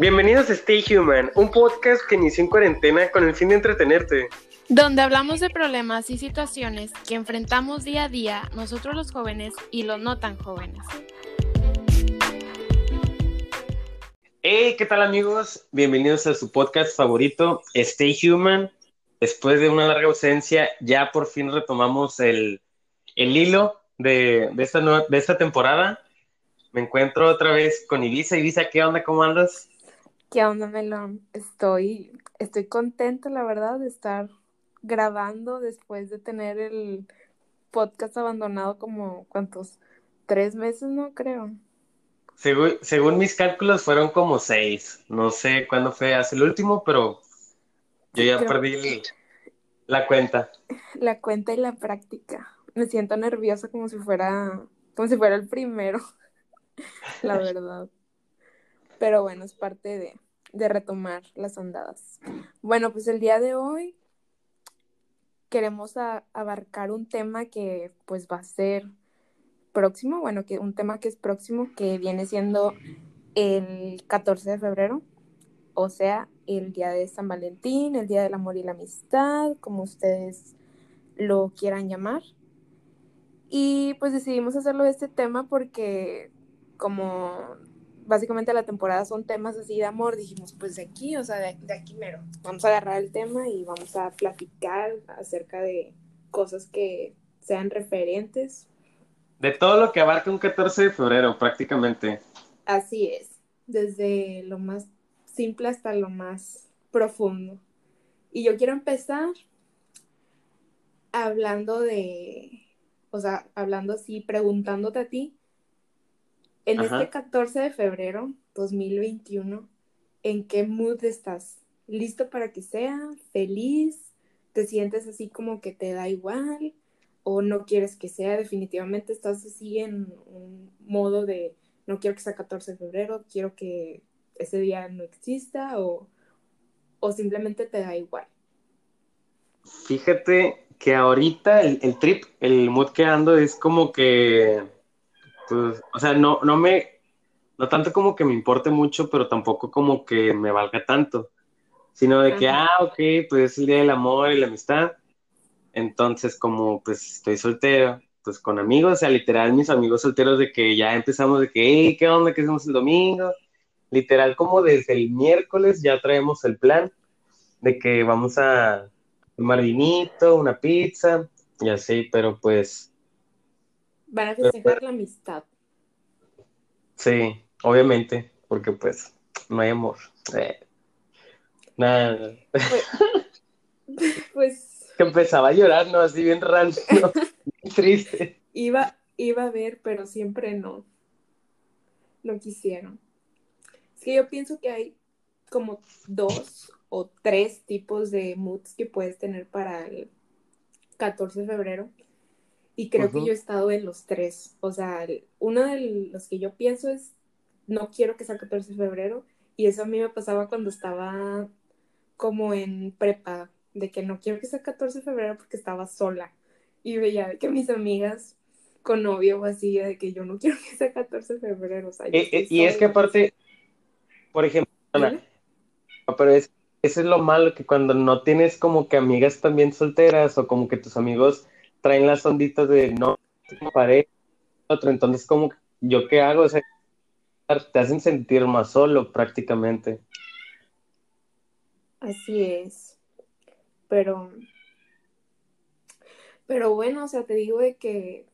Bienvenidos a Stay Human, un podcast que inició en cuarentena con el fin de entretenerte. Donde hablamos de problemas y situaciones que enfrentamos día a día nosotros los jóvenes y los no tan jóvenes. Hey, ¿qué tal amigos? Bienvenidos a su podcast favorito, Stay Human. Después de una larga ausencia, ya por fin retomamos el, el hilo de, de, esta nueva, de esta temporada. Me encuentro otra vez con Ibiza. Ibiza, ¿qué onda? ¿Cómo andas? ¿Qué onda, Melón? Estoy, estoy contenta, la verdad, de estar grabando después de tener el podcast abandonado como, ¿cuántos? Tres meses, no creo. Según, según mis cálculos fueron como seis. No sé cuándo fue hace el último, pero yo ya perdí el, la cuenta. La cuenta y la práctica. Me siento nerviosa como si fuera, como si fuera el primero, la verdad. Pero bueno, es parte de, de retomar las andadas. Bueno, pues el día de hoy queremos abarcar un tema que pues va a ser próximo, bueno, que un tema que es próximo, que viene siendo el 14 de febrero, o sea, el día de San Valentín, el día del amor y la amistad, como ustedes lo quieran llamar. Y pues decidimos hacerlo de este tema porque como básicamente la temporada son temas así de amor, dijimos, pues de aquí, o sea, de, aquí mero, vamos a agarrar el tema y vamos a platicar acerca de cosas que sean referentes. De todo lo que abarca un 14 de febrero, prácticamente. Así es, desde lo más simple hasta lo más profundo. Y yo quiero empezar hablando de, o sea, hablando así, preguntándote a ti, en este 14 de febrero 2021, ¿en qué mood estás? ¿Listo para que sea? ¿Feliz? ¿Te sientes así como que te da igual? ¿O no quieres que sea? Definitivamente estás así en un modo de no quiero que sea 14 de febrero, quiero que ese día no exista o, o simplemente te da igual. Fíjate que ahorita el, el trip, el mood que ando es como que pues, o sea, no, no me, no tanto como que me importe mucho, pero tampoco como que me valga tanto, sino de que, ah, ok, pues es el día del amor y la amistad, entonces como pues estoy soltero, pues con amigos, o sea, literal mis amigos solteros de que ya empezamos de que, hey, ¿qué onda? ¿Qué hacemos el domingo? Literal como desde el miércoles ya traemos el plan de que vamos a tomar vinito, una pizza y así, pero pues Van a festejar la amistad. Sí, obviamente, porque pues no hay amor. Eh, nada. Pues, pues, Que empezaba a llorar, ¿no? Así bien rancio, triste. Iba, iba a ver, pero siempre no. No quisieron. Es que yo pienso que hay como dos o tres tipos de moods que puedes tener para el 14 de febrero. Y creo que yo he estado en los tres. O sea, uno de los que yo pienso es, no quiero que sea 14 de febrero. Y eso a mí me pasaba cuando estaba como en prepa, de que no quiero que sea 14 de febrero porque estaba sola. Y veía que mis amigas con novio o así, de que yo no quiero que sea 14 de febrero. O sea, eh, eh, y es que aparte, por ejemplo, pero es, eso es lo malo, que cuando no tienes como que amigas también solteras o como que tus amigos traen las onditas de no pareja, otro, entonces como yo qué hago, o sea, te hacen sentir más solo prácticamente. Así es. Pero pero bueno, o sea, te digo de que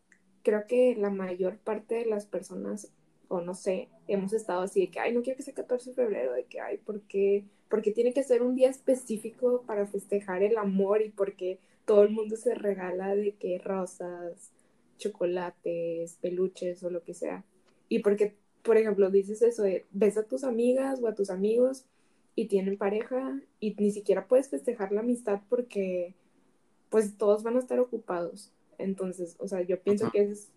creo que la mayor parte de las personas, o no sé, hemos estado así de que, ay, no quiero que sea 14 de febrero, de que, ay, ¿por qué? Porque tiene que ser un día específico para festejar el amor y porque todo el mundo se regala de que rosas, chocolates, peluches o lo que sea. Y porque, por ejemplo, dices eso de, ves a tus amigas o a tus amigos y tienen pareja y ni siquiera puedes festejar la amistad porque pues todos van a estar ocupados. Entonces, o sea, yo pienso que es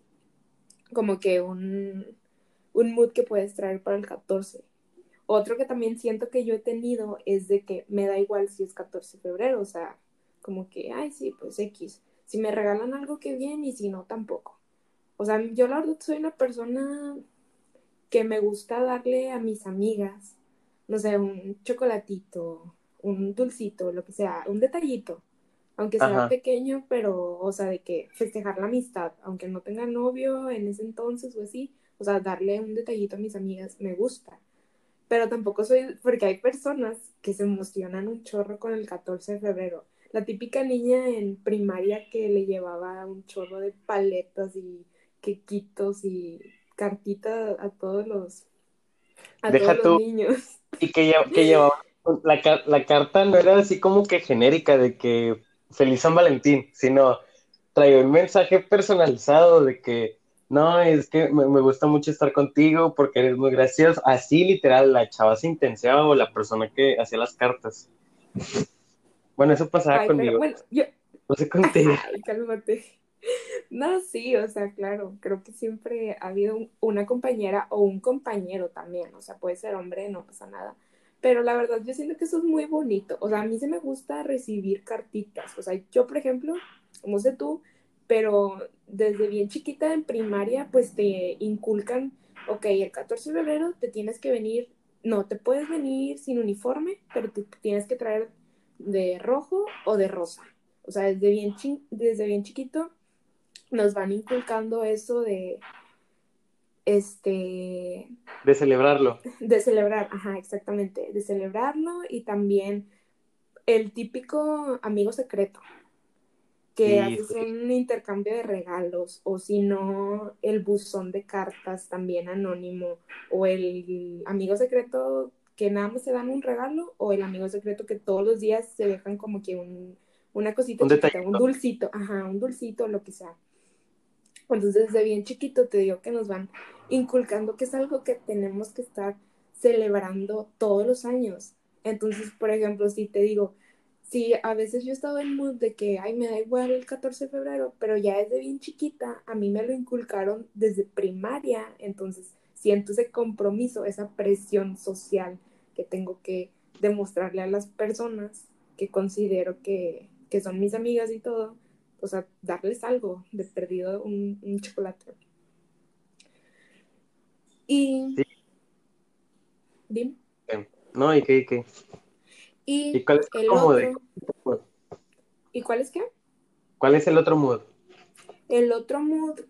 como que un, un mood que puedes traer para el 14. Otro que también siento que yo he tenido es de que me da igual si es 14 de febrero, o sea, como que, ay, sí, pues X. Si me regalan algo, que bien, y si no, tampoco. O sea, yo la verdad soy una persona que me gusta darle a mis amigas no sé, un chocolatito, un dulcito, lo que sea, un detallito, aunque sea pequeño, pero, o sea, de que festejar la amistad, aunque no tenga novio en ese entonces o así, o sea, darle un detallito a mis amigas me gusta. Pero tampoco soy, porque hay personas que se emocionan un chorro con el 14 de febrero. La típica niña en primaria que le llevaba un chorro de paletas y quequitos y cartitas a todos los, a todos los niños. Y que, que llevaba la, la carta no era así como que genérica de que feliz San Valentín, sino traía un mensaje personalizado de que no, es que me, gusta mucho estar contigo porque eres muy gracioso. Así literal, la chava se o la persona que hacía las cartas. Bueno, eso pasaba conmigo. bueno, yo... No sé contigo. Ay, cálmate. No, sí, o sea, claro, creo que siempre ha habido una compañera o un compañero también, o sea, puede ser hombre, no pasa nada, pero la verdad, yo siento que eso es muy bonito. O sea, a mí se me gusta recibir cartitas. O sea, yo, por ejemplo, no sé tú, pero desde bien chiquita en primaria, pues te inculcan, ok, el 14 de febrero te tienes que venir, no, te puedes venir sin uniforme, pero te tienes que traer de rojo o de rosa. O sea, desde bien, desde bien chiquito nos van inculcando eso de, este... De celebrarlo. De celebrar, ajá, exactamente, de celebrarlo y también el típico amigo secreto, que haces un intercambio de regalos, o si no, el buzón de cartas también anónimo, o el amigo secreto que nada más se dan un regalo, o el amigo secreto que todos los días se dejan como que un, una cosita un, un dulcito, ajá, un dulcito, lo que sea. Entonces, desde bien chiquito te digo que nos van inculcando que es algo que tenemos que estar celebrando todos los años. Entonces, por ejemplo, si te digo, si a veces yo he estado en mood de que, ay, me da igual el 14 de febrero, pero ya desde bien chiquita, a mí me lo inculcaron desde primaria, entonces siento ese compromiso, esa presión social que tengo que demostrarle a las personas que considero que, que son mis amigas y todo, o sea, darles algo, de perdido un, un chocolate. Y... Dime. No, ¿y qué? ¿Y qué? ¿Y, cuál es el otro? ¿Y cuál es qué? ¿Cuál es el otro mood? El otro mood,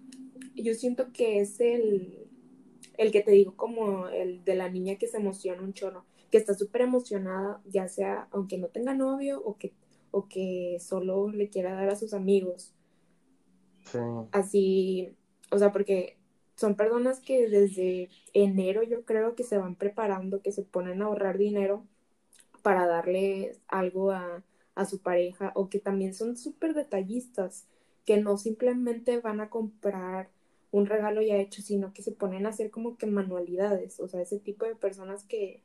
yo siento que es el, el que te digo, como el de la niña que se emociona un chorro, que está súper emocionada, ya sea aunque no tenga novio o que o que solo le quiera dar a sus amigos. Sí. Así, o sea, porque son personas que desde enero yo creo que se van preparando, que se ponen a ahorrar dinero para darle algo a, a su pareja o que también son súper detallistas, que no simplemente van a comprar un regalo ya hecho, sino que se ponen a hacer como que manualidades, o sea, ese tipo de personas que,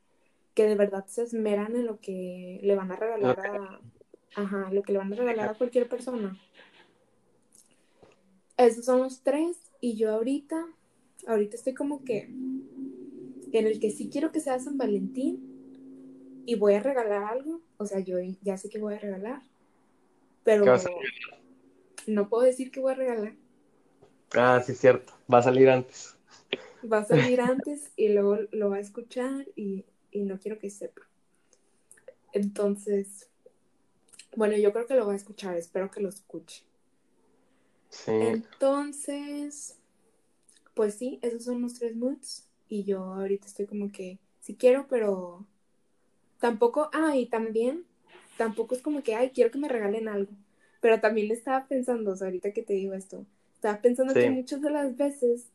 que de verdad se esmeran en lo que le van a regalar a, Ajá, lo que le van a regalar a cualquier persona. Esos son los tres. Y yo ahorita, ahorita estoy como que en el que sí quiero que sea San Valentín y voy a regalar algo. O sea, yo ya sé que voy a regalar. Pero no puedo decir que voy a regalar. Ah, sí, es cierto. Va a salir antes. Va a salir antes y luego lo va a escuchar y, y no quiero que sepa. Entonces, bueno, yo creo que lo va a escuchar, espero que lo escuche. Sí. Entonces, pues sí, esos son los tres moods. Y yo ahorita estoy como que, sí quiero, pero tampoco, ah, y también, tampoco es como que, ay, quiero que me regalen algo. Pero también estaba pensando, o sea, ahorita que te digo esto, estaba pensando que muchas de las veces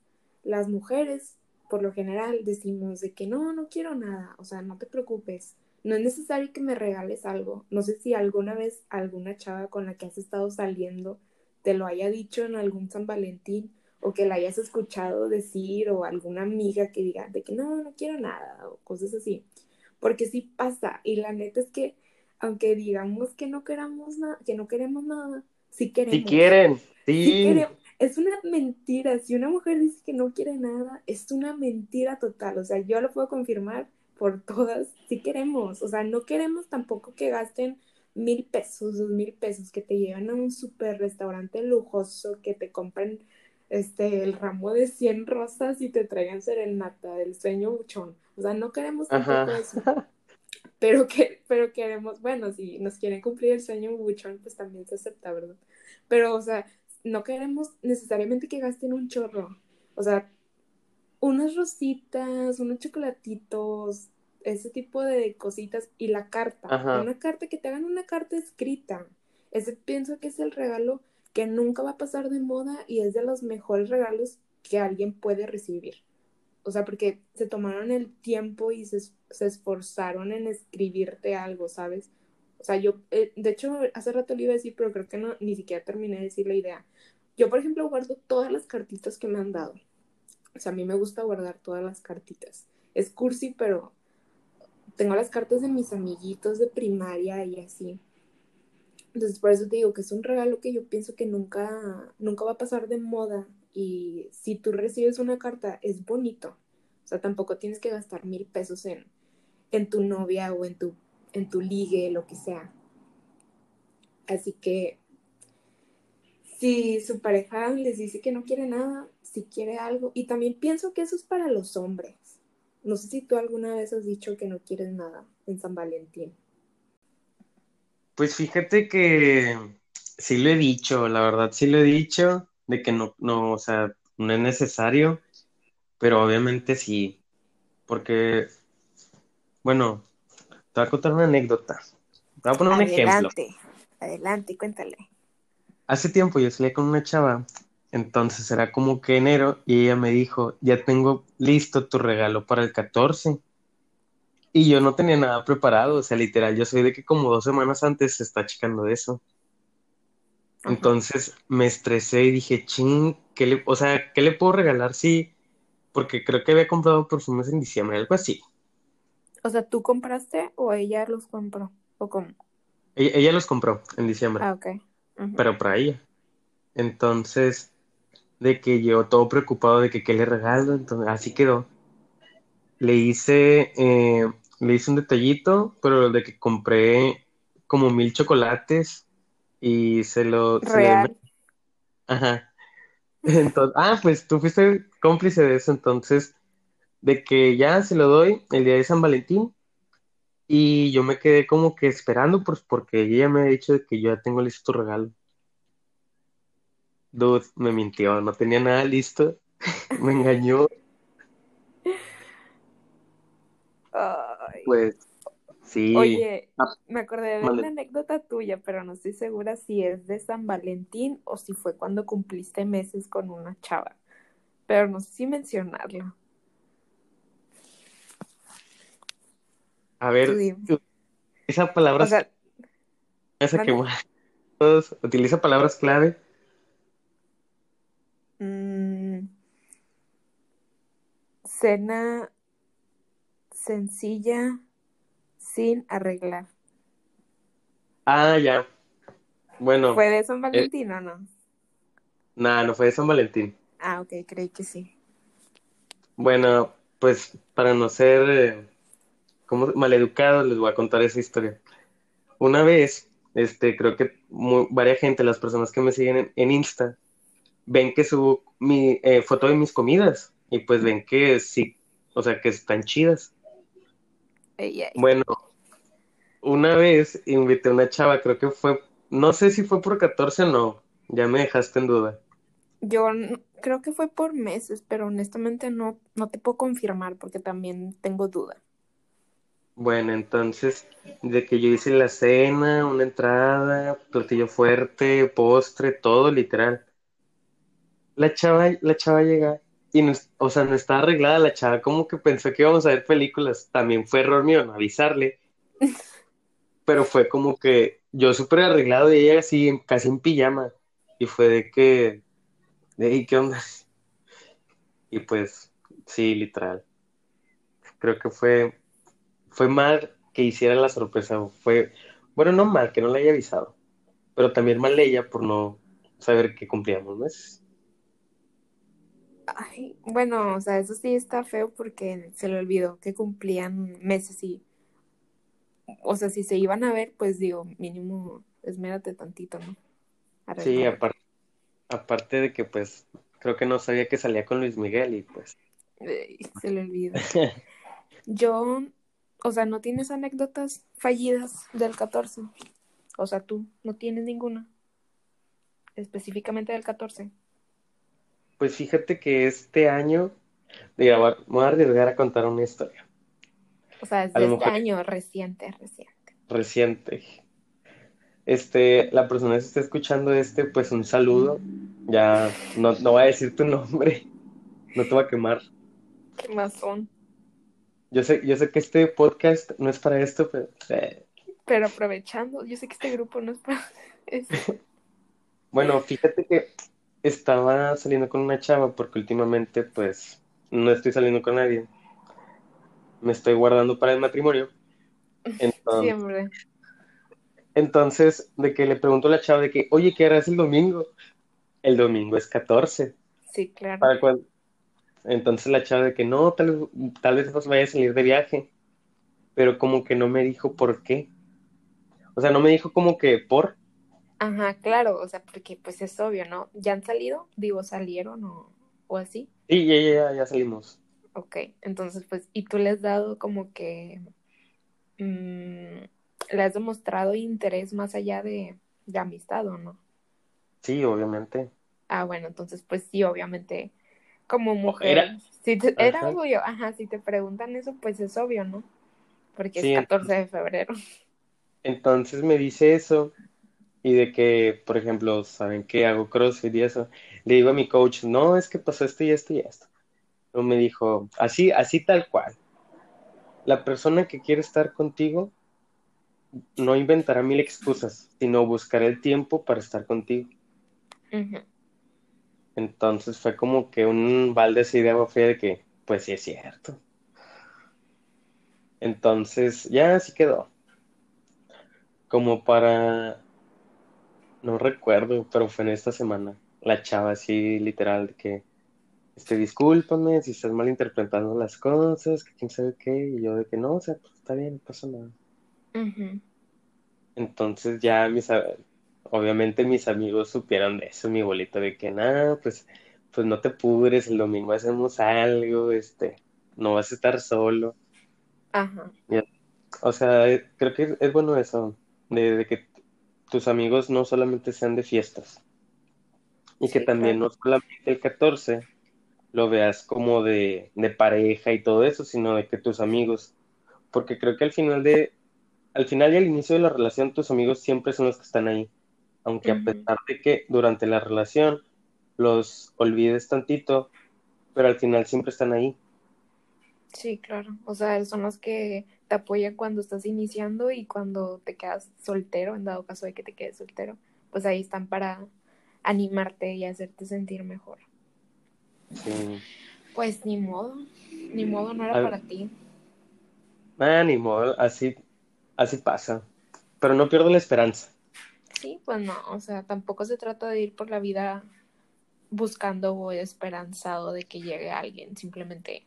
las mujeres, por lo general, decimos de que no, no quiero nada, o sea, no te preocupes, no es necesario que me regales algo. No sé si alguna vez alguna chava con la que has estado saliendo te lo haya dicho en algún San Valentín o que la hayas escuchado decir o alguna amiga que diga de que no, no quiero nada o cosas así. Porque sí pasa y la neta es que aunque digamos que no queramos nada, que no queremos nada, sí queremos. Si quieren, sí. Es una mentira. Si una mujer dice que no quiere nada, es una mentira total. O sea, yo lo puedo confirmar por todas, si queremos, o sea, no queremos tampoco que gasten mil pesos, dos mil pesos, que te lleven a un super restaurante lujoso, que te compren este, el ramo de 100 rosas y te traigan serenata, el sueño buchón. O sea, no queremos tampoco eso. pero, que, pero queremos, bueno, si nos quieren cumplir el sueño buchón, pues también se acepta, ¿verdad? Pero, o sea, no queremos necesariamente que gasten un chorro. O sea, unas rositas, unos chocolatitos, ese tipo de cositas y la carta. Una carta que te hagan una carta escrita. Ese pienso que es el regalo que nunca va a pasar de moda y es de los mejores regalos que alguien puede recibir. O sea, porque se tomaron el tiempo y se, se esforzaron en escribirte algo, ¿sabes? O sea, yo, eh, de hecho, hace rato le iba a decir, pero creo que no, ni siquiera terminé de decir la idea. Yo, por ejemplo, guardo todas las cartitas que me han dado. O sea, a mí me gusta guardar todas las cartitas. Es cursi, pero tengo las cartas de mis amiguitos de primaria y así. Entonces, por eso te digo que es un regalo que yo pienso que nunca, nunca va a pasar de moda. Y si tú recibes una carta, es bonito. O sea, tampoco tienes que gastar mil pesos en, en tu novia o en tu, en tu ligue, lo que sea. Así que si su pareja les dice que no quiere nada, si quiere algo, y también pienso que eso es para los hombres. No sé si tú alguna vez has dicho que no quieres nada en San Valentín. Pues fíjate que sí lo he dicho, la verdad sí lo he dicho, de que no, no, o sea, no es necesario, pero obviamente sí, porque, bueno, te voy a contar una anécdota. Te voy a poner un ejemplo. Adelante, adelante, cuéntale. Hace tiempo yo salí con una chava, entonces era como que enero, y ella me dijo, ya tengo listo tu regalo para el 14. Y yo no tenía nada preparado, o sea, literal, yo soy de que como dos semanas antes se está checando eso. Entonces me estresé y dije, ching, ¿qué le, o sea, ¿qué le puedo regalar? Sí, porque creo que había comprado perfumes en diciembre, algo así. O sea, ¿tú compraste o ella los compró? ¿O cómo? Ella, los compró en diciembre. Ah, ok. Pero para ella. Entonces, de que llegó todo preocupado de que qué le regalo, entonces así quedó. Le hice eh, le hice un detallito, pero de que compré como mil chocolates y se lo... Real. Ajá. Entonces, ah, pues tú fuiste cómplice de eso, entonces, de que ya se lo doy el día de San Valentín y yo me quedé como que esperando, pues porque ella me ha dicho de que yo ya tengo listo tu regalo. Dude, me mintió, no tenía nada listo, me engañó. Pues sí. Oye, ah, me acordé de una anécdota tuya, pero no estoy segura si es de San Valentín o si fue cuando cumpliste meses con una chava. Pero no sé si mencionarlo. A ver, esa palabra. esa que todos utiliza palabras clave. Mm, cena sencilla sin arreglar. Ah, ya. Bueno. ¿Fue de San eh, Valentín o no? Nada, no fue de San Valentín. Ah, ok, creí que sí. Bueno, pues para no ser eh, como maleducados, les voy a contar esa historia. Una vez, este, creo que varias gente, las personas que me siguen en, Insta, ven que subo mi eh, foto de mis comidas y pues ven que sí, o sea, que están chidas. Bueno, una vez invité a una chava, creo que fue, no sé si fue por 14 o no, ya me dejaste en duda. Yo creo que fue por meses, pero honestamente no, no te puedo confirmar porque también tengo duda. Bueno, entonces, de que yo hice la cena, una entrada, platillo fuerte, postre, todo literal. La chava, la chava llega y no, o sea, no estaba arreglada la chava, como que pensó que íbamos a ver películas. También fue error mío no avisarle. Pero fue como que yo súper arreglado y ella así, casi en pijama. Y fue de que, de ¿qué onda? Y pues, sí, literal. Creo que fue, fue mal que hiciera la sorpresa. Fue, bueno, no mal que no le haya avisado, pero también mal ella por no saber que cumplíamos, ¿no? Ay, bueno, o sea, eso sí está feo porque se le olvidó que cumplían meses y, o sea, si se iban a ver, pues digo, mínimo, esmérate tantito, ¿no? Sí, aparte, aparte de que pues creo que no sabía que salía con Luis Miguel y pues. se le olvidó. Yo O sea, ¿no tienes anécdotas fallidas del 14? O sea, tú no tienes ninguna. Específicamente del 14. Pues fíjate que este año, diga, voy a- me voy a arriesgar a contar una historia O sea, es de este año, reciente, reciente. reciente. Este, la persona que está escuchando este, pues un saludo. Ya no, no voy a decir tu nombre, no te voy a quemar. ¿Qué más son? Yo sé, yo sé que este podcast no es para esto, pero eh, Pero aprovechando, yo sé que este grupo no es para eso. bueno, fíjate que estaba saliendo con una chava porque últimamente, pues, no estoy saliendo con nadie. Me estoy guardando para el matrimonio. Entonces, Siempre. entonces, de que le pregunto a la chava de que, oye, ¿qué harás el domingo? El domingo es 14. Sí, claro. ¿Para cuándo? Entonces la chava de que no, tal, tal vez vaya a salir de viaje, pero como que no me dijo por qué. O sea, no me dijo como que por. Ajá, claro, o sea, porque pues es obvio, ¿no? ¿Ya han salido? Digo, salieron o, o así. Sí, ya, ya, ya, ya salimos. Ok, entonces pues, ¿y tú le has dado como que, mm, le has demostrado interés más allá de, de amistad o no? Sí, obviamente. Ah, bueno, entonces pues sí, obviamente, como mujer, Era- si te- era Ajá. obvio, ajá, si te preguntan eso, pues es obvio, ¿no? Porque Sí, es 14 de febrero. Entonces me dice eso y de que, por ejemplo, saben que hago CrossFit y eso. Le digo a mi coach, no, es que pasó esto y esto y esto. No me dijo, así, así tal cual. La persona que quiere estar contigo no inventará mil excusas, sino buscará el tiempo para estar contigo. Ujú. Entonces fue como que un balde así de agua fría de que, pues sí es cierto. Entonces ya así quedó. Como para, no recuerdo, pero fue en esta semana. La chava así literal de que, este, discúlpame si estás malinterpretando las cosas, que quién sabe qué, y yo de que no, o sea, pues está bien, no pasa nada. Entonces ya mis, obviamente mis amigos supieron de eso, mi bolito de que nada, pues, pues no te pudres, el domingo hacemos algo, este, no vas a estar solo. Ajá, O sea, creo que es bueno eso, de, de que tus amigos no solamente sean de fiestas, y que también claro. no solamente el 14 lo veas como de, de pareja y todo eso, sino de que tus amigos, porque creo que al final de, al final y al inicio de la relación, tus amigos siempre son los que están ahí, aunque a pesar de que durante la relación los olvides tantito, pero al final siempre están ahí. Sí, claro. O sea, son los que te apoyan cuando estás iniciando y cuando te quedas soltero, en dado caso de que te quedes soltero, pues ahí están para animarte y hacerte sentir mejor. Sí. Pues ni modo, ni modo, no era para ti. Ah, ni modo, así, así pasa. Pero no pierdo la esperanza. Sí, pues no, o sea, tampoco se trata de ir por la vida buscando o esperanzado de que llegue alguien, simplemente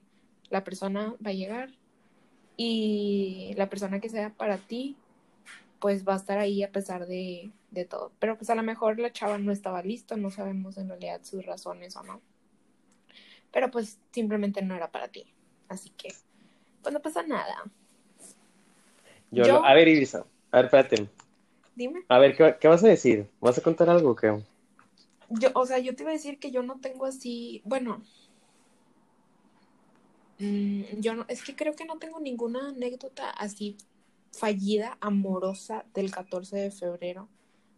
la persona va a llegar y la persona que sea para ti, pues va a estar ahí a pesar de, de todo. Pero pues a lo mejor la chava no estaba lista, no sabemos en realidad sus razones o no. Pero pues simplemente no era para ti. Así que, pues no pasa nada. Yo, Yo- lo- a ver, Irisa, a ver, espérate. Dime. A ver, ¿qué, qué vas a decir? ¿Vas a contar algo o qué? Yo, o sea, yo te iba a decir que yo no tengo así, bueno, mm, yo no, es que creo que no tengo ninguna anécdota así fallida, amorosa del 14 de febrero.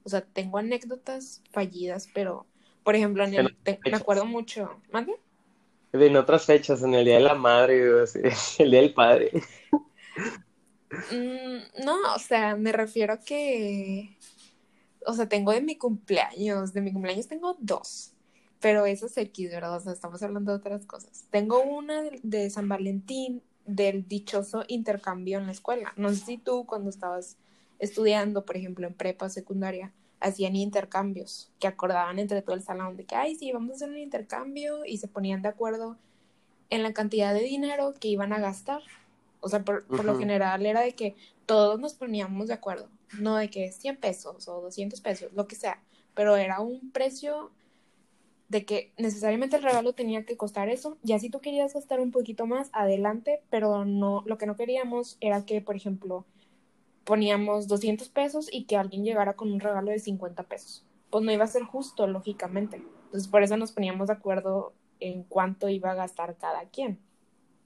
O sea, tengo anécdotas fallidas, pero, por ejemplo, en el, te- me acuerdo mucho, ¿mande? En otras fechas, en el Día de la Madre, el Día del Padre. Mm, no, o sea, me refiero que, o sea, tengo de mi cumpleaños, de mi cumpleaños tengo dos, pero eso es X, ¿verdad? O sea, estamos hablando de otras cosas. Tengo una de, San Valentín, del dichoso intercambio en la escuela. No sé si tú cuando estabas estudiando, por ejemplo, en prepa secundaria, hacían intercambios que acordaban entre todo el salón de que, ay, sí, vamos a hacer un intercambio y se ponían de acuerdo en la cantidad de dinero que iban a gastar. O sea, por, por lo general era de que todos nos poníamos de acuerdo, no de que 100 pesos o 200 pesos, lo que sea, pero era un precio de que necesariamente el regalo tenía que costar eso, y así tú querías gastar un poquito más, adelante, pero no, lo que no queríamos era que, por ejemplo, poníamos 200 pesos y que alguien llegara con un regalo de 50 pesos. Pues no iba a ser justo, lógicamente. Entonces, por eso nos poníamos de acuerdo en cuánto iba a gastar cada quien.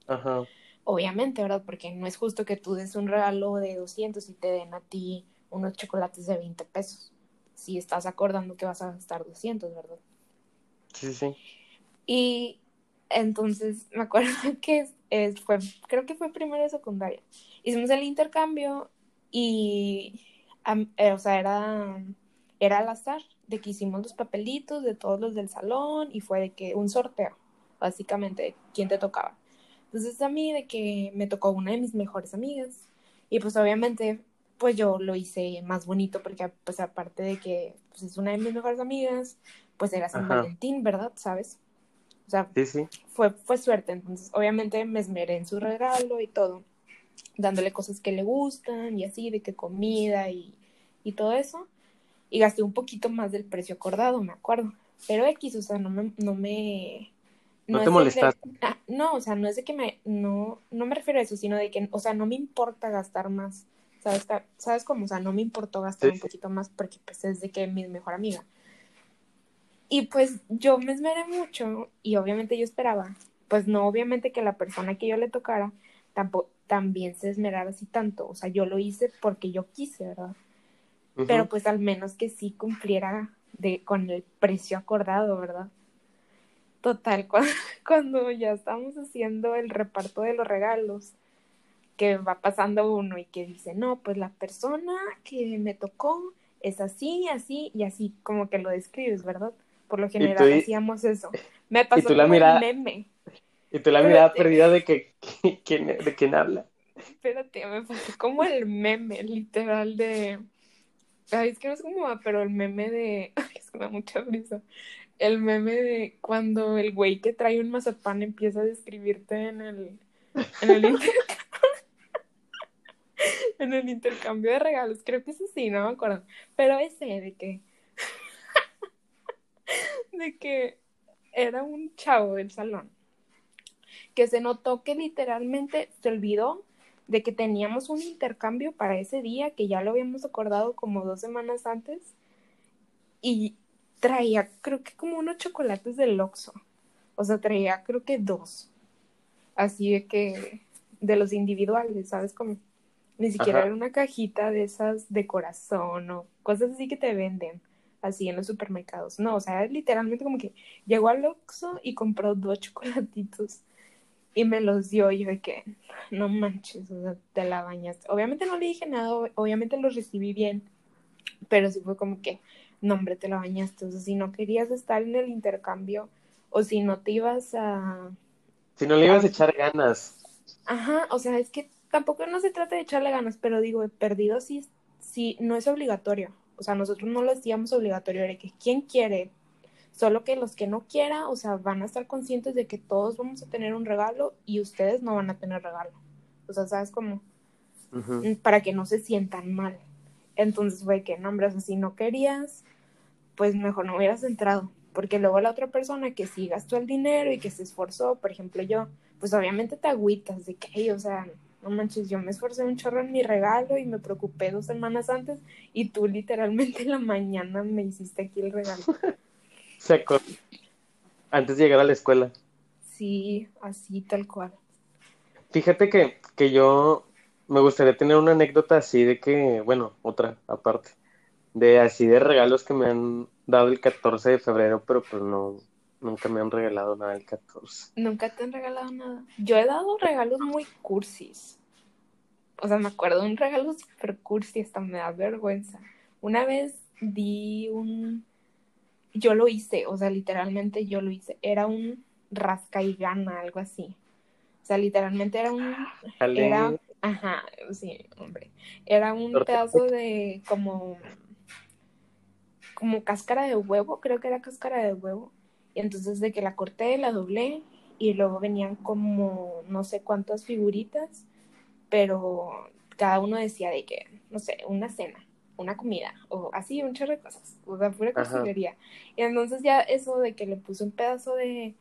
Ajá. Obviamente, ¿verdad? Porque no es justo que tú des un regalo de 200 y te den a ti unos chocolates de 20 pesos. Si estás acordando que vas a gastar 200, ¿verdad? Sí, sí. Y entonces me acuerdo que es, fue, creo que fue primero de secundaria. Hicimos el intercambio y, eh, o sea, era, era al azar de que hicimos los papelitos de todos los del salón y fue de que un sorteo, básicamente, quién te tocaba. Entonces a mí de que me tocó una de mis mejores amigas y pues obviamente pues yo lo hice más bonito porque pues aparte de que pues, es una de mis mejores amigas, pues era San Valentín, ¿verdad? ¿Sabes? O sea, sí, sí. Fue, fue suerte, entonces obviamente me esmeré en su regalo y todo, dándole cosas que le gustan y así, de que comida y, y todo eso y gasté un poquito más del precio acordado, me acuerdo. Pero X, o sea, no me... No, me, no, te molestaste. Ah, no, o sea, no es de que me... No, no me refiero a eso, sino de que, o sea, no me importa gastar más. ¿Sabes, ¿Sabes cómo? O sea, no me importó gastar un poquito más porque pues es de que mi mejor amiga. Y pues yo me esmeré mucho y obviamente yo esperaba, pues no obviamente que la persona que yo le tocara tampoco, también se esmerara así tanto. O sea, yo lo hice porque yo quise, ¿verdad? pero pues al menos que sí cumpliera de, con el precio acordado, ¿verdad? Total, cuando, ya estamos haciendo el reparto de los regalos, que va pasando uno y que dice, no, pues la persona que me tocó es así, así y así, como que lo describes, ¿verdad? Por lo general hacíamos eso. Me pasó como el meme. Y tú la mirada perdida de que, de quién habla. Espérate, me pasó como el meme, literal, de Ay, es que no sé cómo va, pero el meme de. Ay, es que me da mucha risa. El meme de cuando el güey que trae un mazapán empieza a describirte en el. En el, en el intercambio de regalos. Creo que es así, no me acuerdo. Pero ese de que. de que era un chavo del salón. Que se notó que literalmente se olvidó de que teníamos un intercambio para ese día, que ya lo habíamos acordado como dos semanas antes, y traía creo que como unos chocolates del Oxxo, o sea, traía creo que dos, así de que de los individuales, ¿sabes? Como ni siquiera era una cajita de esas de corazón o cosas así que te venden así en los supermercados. No, o sea, literalmente como que llegó al Oxxo y compró dos chocolatitos y me los dio yo de que no manches, o sea, te la bañaste. Obviamente no le dije nada, obviamente los recibí bien, pero sí fue como que, no hombre, te la bañaste, o sea, si no querías estar en el intercambio o si no te ibas a... Si no le ibas a echar ganas. Ajá, o sea, es que tampoco no se trata de echarle ganas, pero digo, perdido sí, sí, no es obligatorio. O sea, nosotros no lo hacíamos obligatorio, de que quien quiere Solo que los que no quieran, o sea, van a estar conscientes de que todos vamos a tener un regalo y ustedes no van a tener regalo. O sea, ¿sabes cómo? Para que no se sientan mal. Entonces fue que, no, hombre, o sea, si no querías, pues mejor no hubieras entrado. Porque luego la otra persona que sí gastó el dinero y que se esforzó, por ejemplo yo, pues obviamente te agüitas de que, o sea, no manches, yo me esforcé un chorro en mi regalo y me preocupé dos semanas antes y tú literalmente en la mañana me hiciste aquí el regalo. Seco. Antes de llegar a la escuela. Sí, así tal cual. Fíjate que, que yo me gustaría tener una anécdota así de que, bueno, otra aparte, de así de regalos que me han dado el 14 de febrero, pero pues no, nunca me han regalado nada el 14. Nunca te han regalado nada. Yo he dado regalos muy cursis. O sea, me acuerdo de un regalo super cursi, hasta me da vergüenza. Una vez di un yo lo hice, o sea, literalmente yo lo hice. Era un rasca y gana, algo así. O sea, literalmente era un... Era, ajá, sí, hombre. Era un pedazo de como... Como cáscara de huevo, creo que era cáscara de huevo. Y entonces de que la corté, la doblé y luego venían como no sé cuántas figuritas, pero cada uno decía de que, no sé, una cena una comida o así, un chorro de cosas, o sea, pura costelería. Y entonces ya eso de que le puse un pedazo de,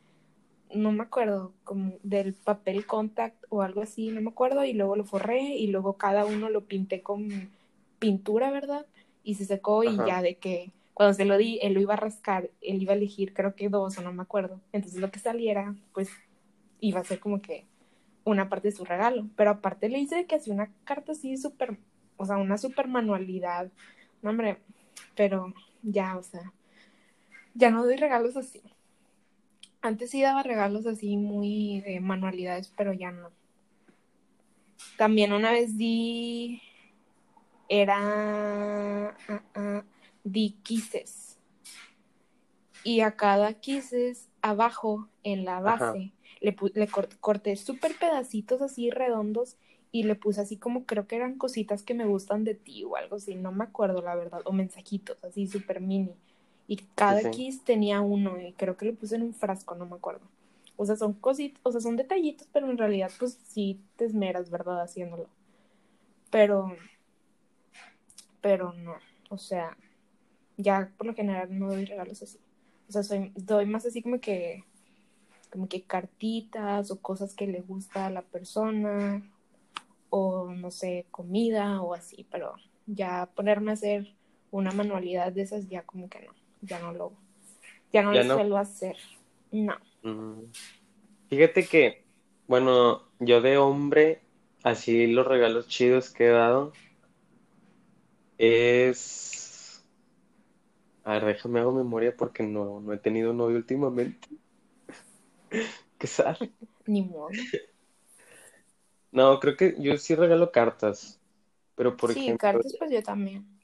no me acuerdo, como del papel contact o algo así, no me acuerdo, y luego lo forré y luego cada uno lo pinté con pintura, ¿verdad? Y se secó y ya de que cuando se lo di, él lo iba a rascar, él iba a elegir creo que dos o no me acuerdo. Entonces lo que saliera, pues iba a ser como que una parte de su regalo. Pero aparte le hice que hacía una carta así súper, o sea, una súper manualidad. No, hombre, pero ya, o sea, ya no doy regalos así. Antes sí daba regalos así muy de manualidades, pero ya no. También una vez di, era, uh, uh, di quises. Y a cada quises, abajo, en la base, le, le corté súper pedacitos así redondos y le puse así como creo que eran cositas que me gustan de ti o algo así, no me acuerdo la verdad, o mensajitos así súper mini. Y cada kiss tenía uno y creo que le puse en un frasco, no me acuerdo. O sea, son cositas, o sea, son detallitos, pero en realidad pues sí te esmeras, ¿verdad? Haciéndolo. Pero, pero no, o sea, ya por lo general no doy regalos así. O sea, soy, doy más así como que como que cartitas o cosas que le gusta a la persona o no sé, comida o así, pero ya ponerme a hacer una manualidad de esas ya como que no, ya no lo, ya no lo suelo hacer, no. Mm. Fíjate que, bueno, yo de hombre, así los regalos chidos que he dado es... A ver, déjame hago memoria porque no, no he tenido novio últimamente. Qué sale. Ni modo. No, creo que yo sí regalo cartas. Pero por sí, ejemplo. cartas pues yo también.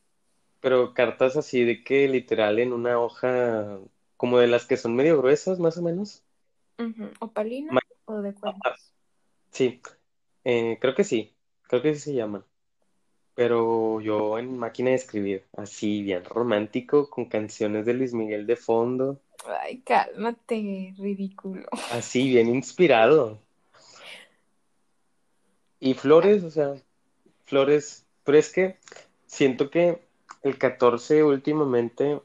Pero cartas así de que literal en una hoja como de las que son medio gruesas, más o menos. ¿O palina o de? Ah, sí, eh, creo que sí, creo que sí se llaman. Pero yo en máquina de escribir, así bien romántico, con canciones de Luis Miguel de fondo. Ay, cálmate, ridículo. Así, bien inspirado. Y flores, o sea, flores, pero es que siento que el 14 últimamente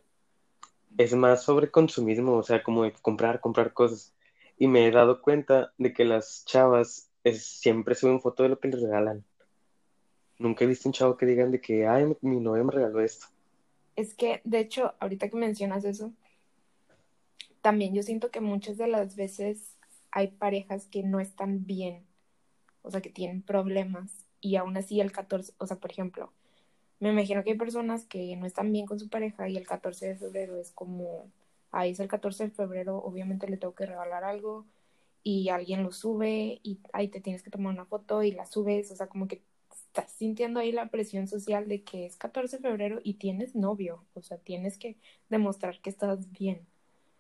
es más sobre consumismo, o sea, como de comprar, comprar cosas. Y me he dado cuenta de que las chavas es, siempre suben foto de lo que les regalan. Nunca he visto un chavo que digan de que, ay, mi novia me regaló esto. Es que, de hecho, ahorita que mencionas eso, también yo siento que muchas de las veces hay parejas que no están bien, o sea, que tienen problemas y aún así el 14, o sea, por ejemplo, me imagino que hay personas que no están bien con su pareja y el 14 de febrero es como, ahí es el 14 de febrero, obviamente le tengo que regalar algo y alguien lo sube y ahí te tienes que tomar una foto y la subes, o sea, como que estás sintiendo ahí la presión social de que es 14 de febrero y tienes novio, o sea, tienes que demostrar que estás bien.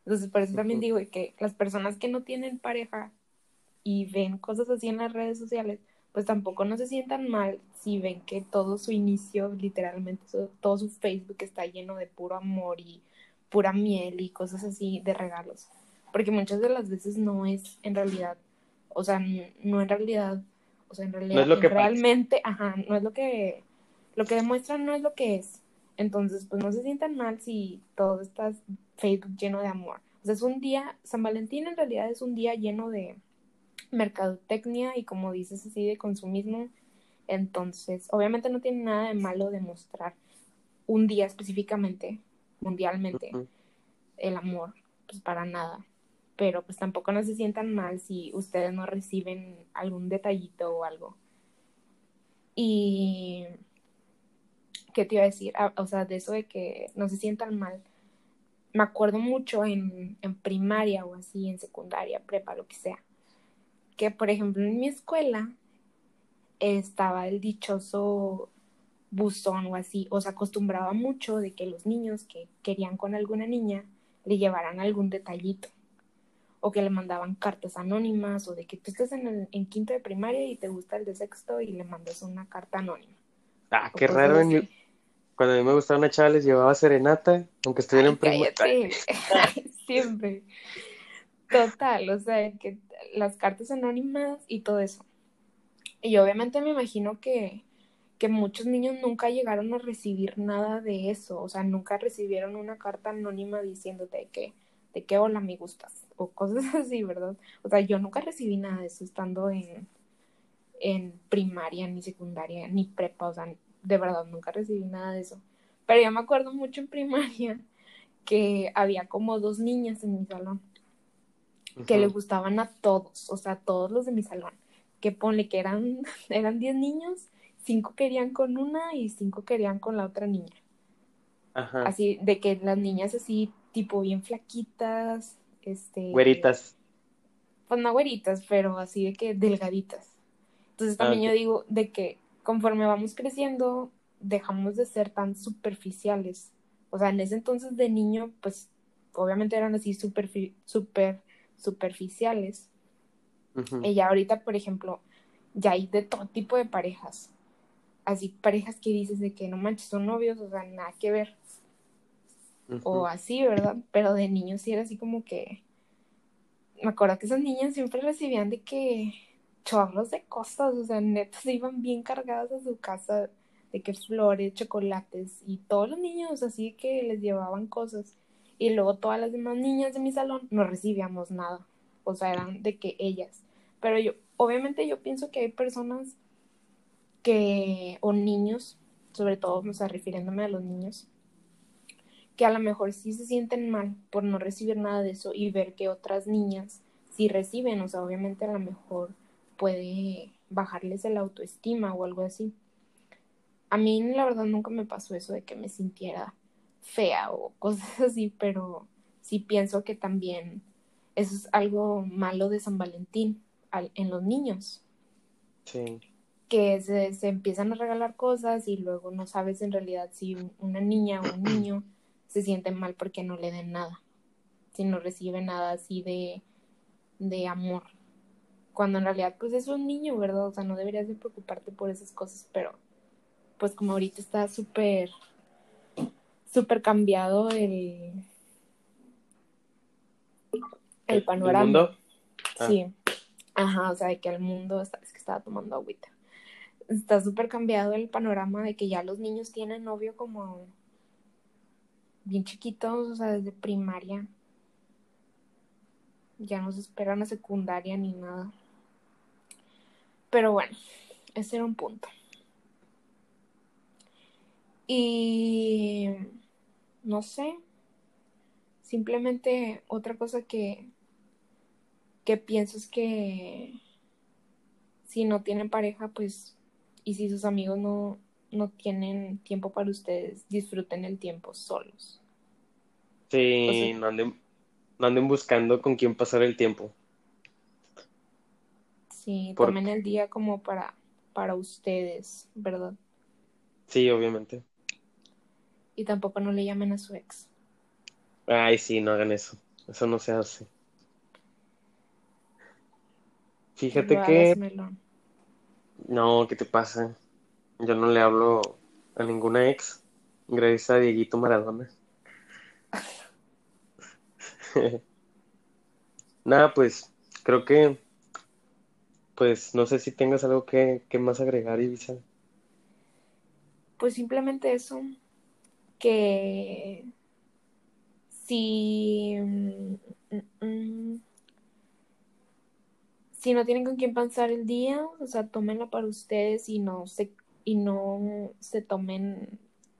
Entonces, por eso también digo que las personas que no tienen pareja y ven cosas así en las redes sociales, pues tampoco no se sientan mal si ven que todo su inicio, literalmente, todo su Facebook está lleno de puro amor y pura miel y cosas así de regalos. Porque muchas de las veces no es en realidad, o sea, no en realidad, o sea, en realidad, no es lo que realmente, ajá, no es lo que, lo que demuestran no es lo que es. Entonces, pues no se sientan mal si todo está Facebook lleno de amor. O sea, es un día, San Valentín en realidad es un día lleno de mercadotecnia y como dices así de consumismo. Entonces, obviamente no tiene nada de malo demostrar un día específicamente, mundialmente, el amor, pues para nada. Pero pues tampoco no se sientan mal si ustedes no reciben algún detallito o algo. Y ¿qué te iba a decir? Ah, o sea, de eso de que no se sientan mal. Me acuerdo mucho en, en primaria o así, en secundaria, prepa, lo que sea. Que, por ejemplo, en mi escuela estaba el dichoso buzón o así, o se acostumbraba mucho de que los niños que querían con alguna niña le llevaran algún detallito o que le mandaban cartas anónimas o de que tú estés en, el, en quinto de primaria y te gusta el de sexto y le mandas una carta anónima. Ah, qué raro. En cuando a mí me gustaba una chava les llevaba serenata, aunque estuviera en primaria. Siempre. Total, o sea, que las cartas anónimas y todo eso. Y obviamente me imagino que, que muchos niños nunca llegaron a recibir nada de eso, o sea, nunca recibieron una carta anónima diciéndote que de qué hola me gustas o cosas así, ¿verdad? O sea, yo nunca recibí nada de eso estando en, en primaria, ni secundaria, ni prepa, o sea, de verdad nunca recibí nada de eso. Pero yo me acuerdo mucho en primaria que había como dos niñas en mi salón que le gustaban a todos, o sea, a todos los de mi salón. Que ponle que eran, eran 10 niños, cinco querían con una y cinco querían con la otra niña. Ajá. Así, de que las niñas así, tipo bien flaquitas, este... Güeritas. Pues no güeritas, pero así de que delgaditas. Entonces también ah, yo digo de que conforme vamos creciendo, dejamos de ser tan superficiales. O sea, en ese entonces de niño, pues obviamente eran así super, super superficiales. Y ya ahorita, por ejemplo, ya hay de todo tipo de parejas. Así, parejas que dices de que no manches, son novios, o sea, nada que ver. O así, ¿verdad? Pero de niños sí era así como que. Me acuerdo que esas niñas siempre recibían de que chorros de cosas, o sea, netas iban bien cargadas a su casa de que flores, chocolates y todos los niños así que les llevaban cosas y luego todas las demás niñas de mi salón no recibíamos nada, o sea, eran de que ellas. Pero yo, obviamente yo pienso que hay personas que, o niños, sobre todo, o sea, refiriéndome a los niños, que a lo mejor sí se sienten mal por no recibir nada de eso y ver que otras niñas sí reciben, o sea, obviamente a lo mejor puede bajarles el autoestima o algo así. A mí la verdad nunca me pasó eso de que me sintiera fea o cosas así, pero sí pienso que también eso es algo malo de San Valentín en los niños. Sí. Que se, se, empiezan a regalar cosas y luego no sabes en realidad si una niña o un niño se siente mal porque no le den nada, si no recibe nada así de, de amor. Cuando en realidad pues es un niño, ¿verdad? O sea, no deberías de preocuparte por esas cosas, pero pues como ahorita está súper súper cambiado el, el panorama. ¿El mundo? Ah. Sí. Ajá, o sea, de que el mundo, está, es que estaba tomando agüita. Está súper cambiado el panorama de que ya los niños tienen novio como bien chiquitos, o sea, desde primaria. Ya no se esperan a secundaria ni nada. Pero bueno, ese era un punto. Y no sé, simplemente otra cosa que, que pienso es que si no tienen pareja, pues, y si sus amigos no, no tienen tiempo para ustedes, disfruten el tiempo solos. Sí, no, anden, no anden buscando con quién pasar el tiempo. Sí, tomen el día como para, para ustedes, ¿verdad? Sí, obviamente. Y tampoco no le llamen a su ex. Ay, sí, no hagan eso. Eso no se hace. Fíjate que... No, ¿qué te pasa? Yo no le hablo a ninguna ex. Gracias a Dieguito Maradona. Nada, pues creo que, pues no sé si tengas algo que, que más agregar, Ibiza. Pues simplemente eso, que si, mm, mm, si no tienen con quién pasar el día, o sea, tómenlo para ustedes y no se, y no se tomen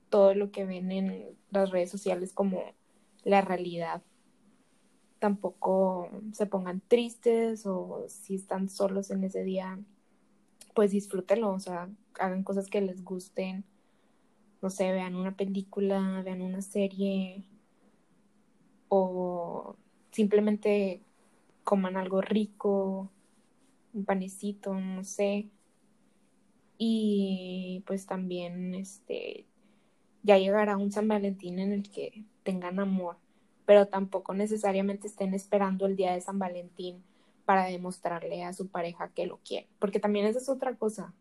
todo lo que ven en las redes sociales como la realidad. Tampoco se pongan tristes o si están solos en ese día, pues disfrútenlo, o sea, hagan cosas que les gusten no sé, vean una película, vean una serie o simplemente coman algo rico, un panecito, no sé. Y pues también este ya llegará un San Valentín en el que tengan amor, pero tampoco necesariamente estén esperando el día de San Valentín para demostrarle a su pareja que lo quiere, porque también esa es otra cosa.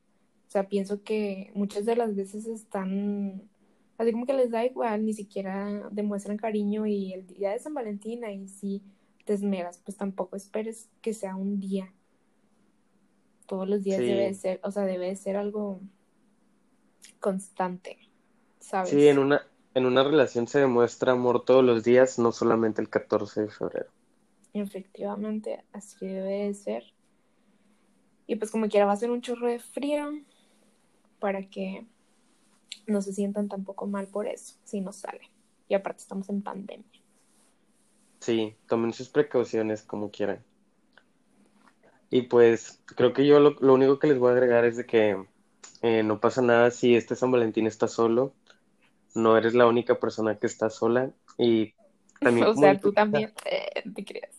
O sea, pienso que muchas de las veces están así como que les da igual, ni siquiera demuestran cariño y el día de San Valentín ahí sí te esmeras, pues tampoco esperes que sea un día. Todos los días debe ser, o sea, debe ser algo constante, ¿sabes? Sí, en una, en una relación se demuestra amor todos los días, no solamente el 14 de febrero. Efectivamente, así debe de ser. Y pues como quiera va a ser un chorro de frío para que no se sientan tampoco mal por eso, si no sale. Y aparte estamos en pandemia. Sí, tomen sus precauciones como quieran. Y pues creo que yo lo, lo único que les voy a agregar es de que eh, no pasa nada si este San Valentín está solo. No eres la única persona que está sola. Y también o sea, tú- tú también eh, te creas.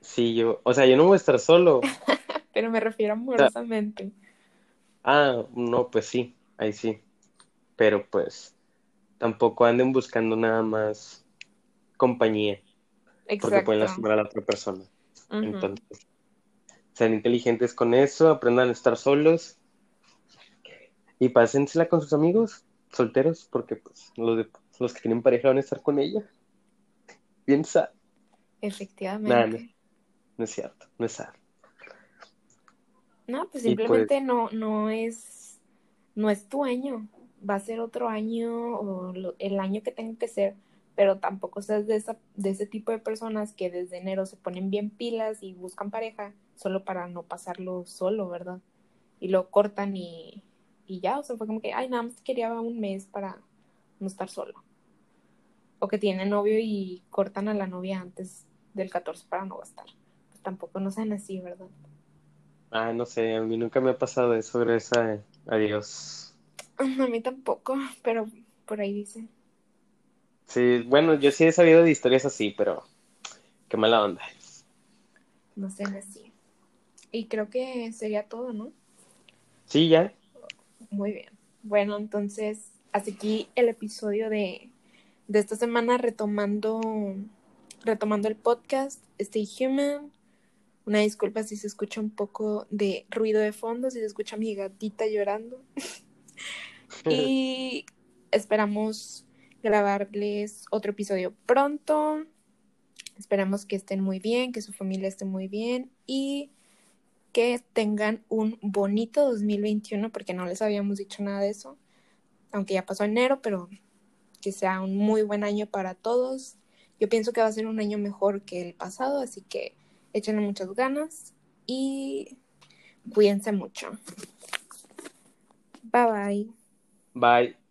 Sí, yo, o sea, yo no voy a estar solo. Pero me refiero amorosamente. Ah, no, pues sí, ahí sí. Pero pues tampoco anden buscando nada más compañía, porque Exacto. pueden lastimar a la otra persona. Entonces, sean inteligentes con eso, aprendan a estar solos y pásensela con sus amigos solteros, porque pues los, de- los que tienen pareja van a estar con ella. Piensa, Efectivamente. Nada, no. no es cierto, no es sad. No, pues pues- simplemente no, no es, no es tu año. Va a ser otro año o lo- el año que tenga que ser, pero tampoco seas de esa, de ese tipo de personas que desde enero se ponen bien pilas y buscan pareja solo para no pasarlo solo, ¿verdad? Y lo cortan y, y ya, o sea, fue como que, ay, nada más quería un mes para no estar solo. O que tienen novio y cortan a la novia antes del 14 para no gastar. Pues tampoco no sean así, ¿verdad? Ah, no sé, a mí nunca me ha pasado eso, gracias a, a Dios. A mí tampoco, pero por ahí dicen. Sí, bueno, yo sí he sabido de historias así, pero qué mala onda. No sean así. Y creo que sería todo, ¿no? Sí, ya. Muy bien. Bueno, entonces, hasta aquí el episodio de, de esta semana retomando, retomando el podcast Stay Human. Una disculpa si se escucha un poco de ruido de fondo, si se escucha mi gatita llorando. Y esperamos grabarles otro episodio pronto. Esperamos que estén muy bien, que su familia esté muy bien y que tengan un bonito 2021, porque no les habíamos dicho nada de eso, aunque ya pasó enero, pero que sea un muy buen año para todos. Yo pienso que va a ser un año mejor que el pasado, así que échenle muchas ganas y cuídense mucho. Bye bye. Bye.